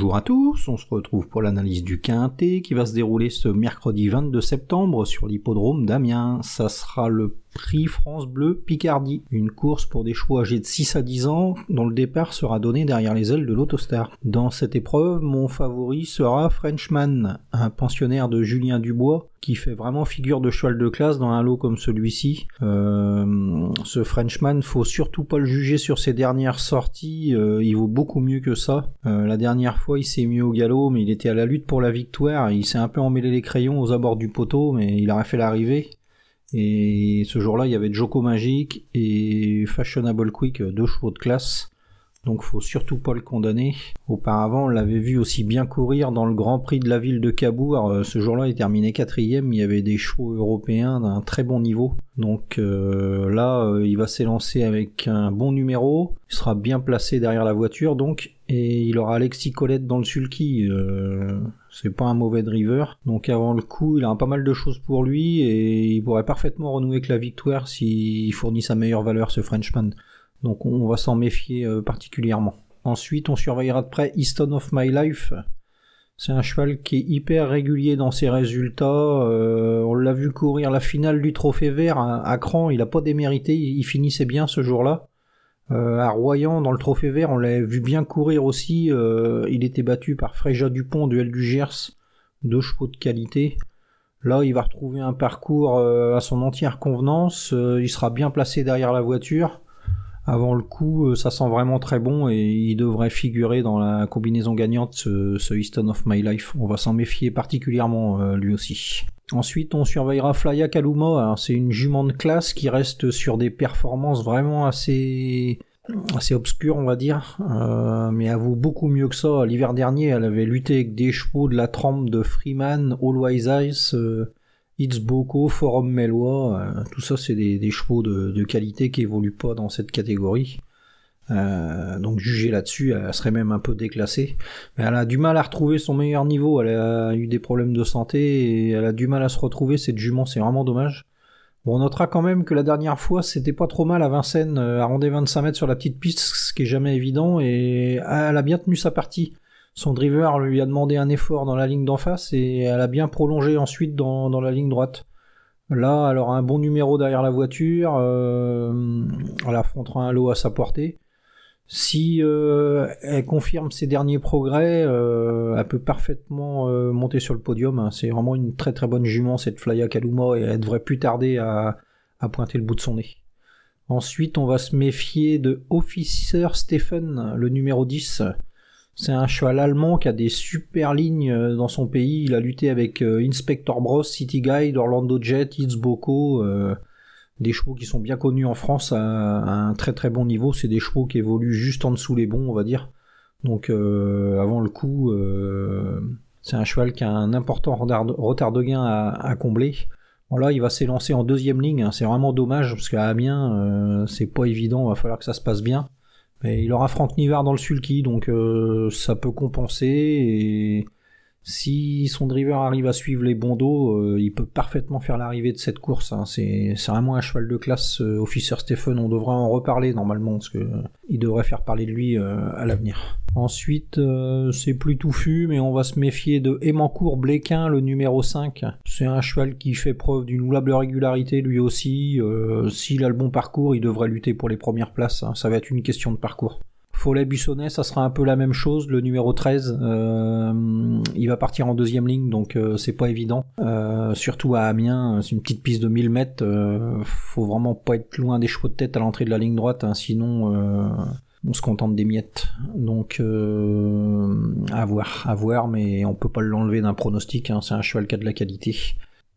Bonjour à tous, on se retrouve pour l'analyse du Quintet qui va se dérouler ce mercredi 22 septembre sur l'hippodrome d'Amiens. Prix France Bleu Picardie, une course pour des chevaux âgés de 6 à 10 ans dont le départ sera donné derrière les ailes de l'Autostar. Dans cette épreuve, mon favori sera Frenchman, un pensionnaire de Julien Dubois qui fait vraiment figure de cheval de classe dans un lot comme celui-ci. Euh, ce Frenchman, faut surtout pas le juger sur ses dernières sorties, euh, il vaut beaucoup mieux que ça. Euh, la dernière fois, il s'est mis au galop, mais il était à la lutte pour la victoire, il s'est un peu emmêlé les crayons aux abords du poteau, mais il aurait fait l'arrivée. Et ce jour-là, il y avait Joko Magic et Fashionable Quick, deux chevaux de classe. Donc faut surtout pas le condamner. Auparavant, on l'avait vu aussi bien courir dans le Grand Prix de la ville de Cabourg. Euh, ce jour-là, il terminait quatrième. Il y avait des chevaux européens d'un très bon niveau. Donc euh, là, euh, il va s'élancer avec un bon numéro. Il sera bien placé derrière la voiture, donc et il aura Alexis Colette dans le sulky. c'est pas un mauvais driver. Donc avant le coup, il a pas mal de choses pour lui et il pourrait parfaitement renouer avec la victoire s'il fournit sa meilleure valeur, ce Frenchman. Donc on va s'en méfier euh, particulièrement. Ensuite, on surveillera de près Easton of My Life. C'est un cheval qui est hyper régulier dans ses résultats. Euh, on l'a vu courir la finale du Trophée Vert à, Cran. Il n'a pas démérité. Il, finissait bien ce jour-là. Euh, à Royan, dans le Trophée Vert, on l'a vu bien courir aussi. il était battu par Fréja Dupont, duel du Gers. Deux chevaux de qualité. Là, il va retrouver un parcours à son entière convenance. il sera bien placé derrière la voiture avant le coup, euh, ça sent vraiment très bon et il devrait figurer dans la combinaison gagnante ce, Easton of My Life. On va s'en méfier particulièrement euh, lui aussi. Ensuite, on surveillera Flya Kaluma. C'est une jument de classe qui reste sur des performances vraiment assez assez obscures, on va dire, euh, mais vaut beaucoup mieux que ça. L'hiver dernier, elle avait lutté avec des chevaux de la trempe de Freeman, Wise Eyes, Boko, Forum Melois, euh, tout ça c'est des, chevaux de, qualité qui évoluent pas dans cette catégorie. Euh, donc juger là-dessus, elle serait même un peu déclassée. Mais elle a du mal à retrouver son meilleur niveau, elle a eu des problèmes de santé et elle a du mal à se retrouver, cette jument, c'est vraiment dommage. Bon, on notera quand même que la dernière fois, c'était pas trop mal à Vincennes, euh, à rendre 25 mètres sur la petite piste, ce qui est jamais évident, et elle a bien tenu sa partie son driver lui a demandé un effort dans la ligne d'en face et elle a bien prolongé ensuite dans, la ligne droite. Là, elle aura un bon numéro derrière la voiture, euh, elle affrontera un lot à sa portée. Si euh, elle confirme ses derniers progrès, euh, elle peut parfaitement monter sur le podium. Hein. C'est vraiment une très très bonne jument cette Flya Kaluma et elle devrait plus tarder à, à pointer le bout de son nez. Ensuite, on va se méfier de Officer Stephen, le numéro 10. C'est un cheval allemand qui a des super lignes euh, dans son pays. Il a lutté avec euh, Inspector Bros, City Guide, Orlando Jet, Itzboko, euh, des chevaux qui sont bien connus en France à, un très très bon niveau. C'est des chevaux qui évoluent juste en dessous les bons, on va dire. Donc avant le coup, c'est un cheval qui a un important retard de gain à, combler. Bon là, il va s'élancer en deuxième ligne. Hein. C'est vraiment dommage parce qu'à Amiens, c'est pas évident. Il va falloir que ça se passe bien il aura Franck Nivard dans le sulky, donc euh, ça peut compenser. Et si son driver arrive à suivre les dos, euh, il peut parfaitement faire l'arrivée de cette course. Hein. C'est vraiment un cheval de classe. Euh, Officer Stephen, on devrait en reparler normalement, parce que il devrait faire parler de lui à l'avenir. Ensuite, c'est plus touffu, mais on va se méfier de Emancourt Bléquin, le numéro 5. C'est un cheval qui fait preuve d'une louable régularité lui aussi. S'il a le bon parcours, il devrait lutter pour les premières places. Hein. Ça va être une question de parcours. Follet Bussonnet, ça sera un peu la même chose. Le numéro 13, euh, il va partir en deuxième ligne, donc euh, c'est pas évident. Euh, surtout à Amiens, c'est une petite piste de 1000 mètres. faut vraiment pas être loin des chevaux de tête à l'entrée de la ligne droite, hein, sinon on se contente des miettes. Donc à voir, à voir, mais on peut pas l'enlever d'un pronostic. Hein, c'est un cheval qui a de la qualité.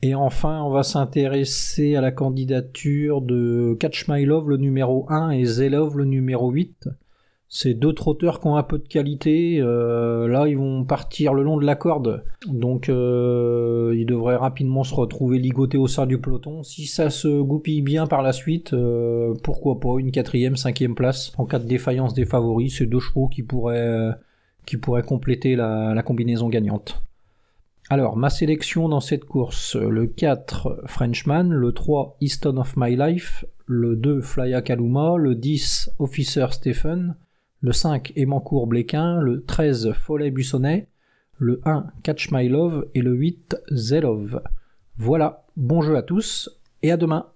Et enfin, on va s'intéresser à la candidature de Catch le numéro 1, et Zelov, le numéro 8. C'est deux trotteurs qui ont un peu de qualité. Euh, là, ils vont partir le long de la corde. Donc, euh, ils devraient rapidement se retrouver ligotés au sein du peloton. Si ça se goupille bien par la suite, euh, pourquoi pas une quatrième, cinquième place en cas de défaillance des favoris. C'est deux chevaux qui pourraient, qui pourraient compléter la, la combinaison gagnante. Alors, ma sélection dans cette course, le 4 Frenchman, le 3 Easton of My Life, le 2 Flya Kaluma, le 10 Officer Stephen, le 5 Émancourt-Bléquin, le 13 Follet-Bussonnet, le 1 Catch My Love et le 8 Zelov. Voilà, bon jeu à tous et à demain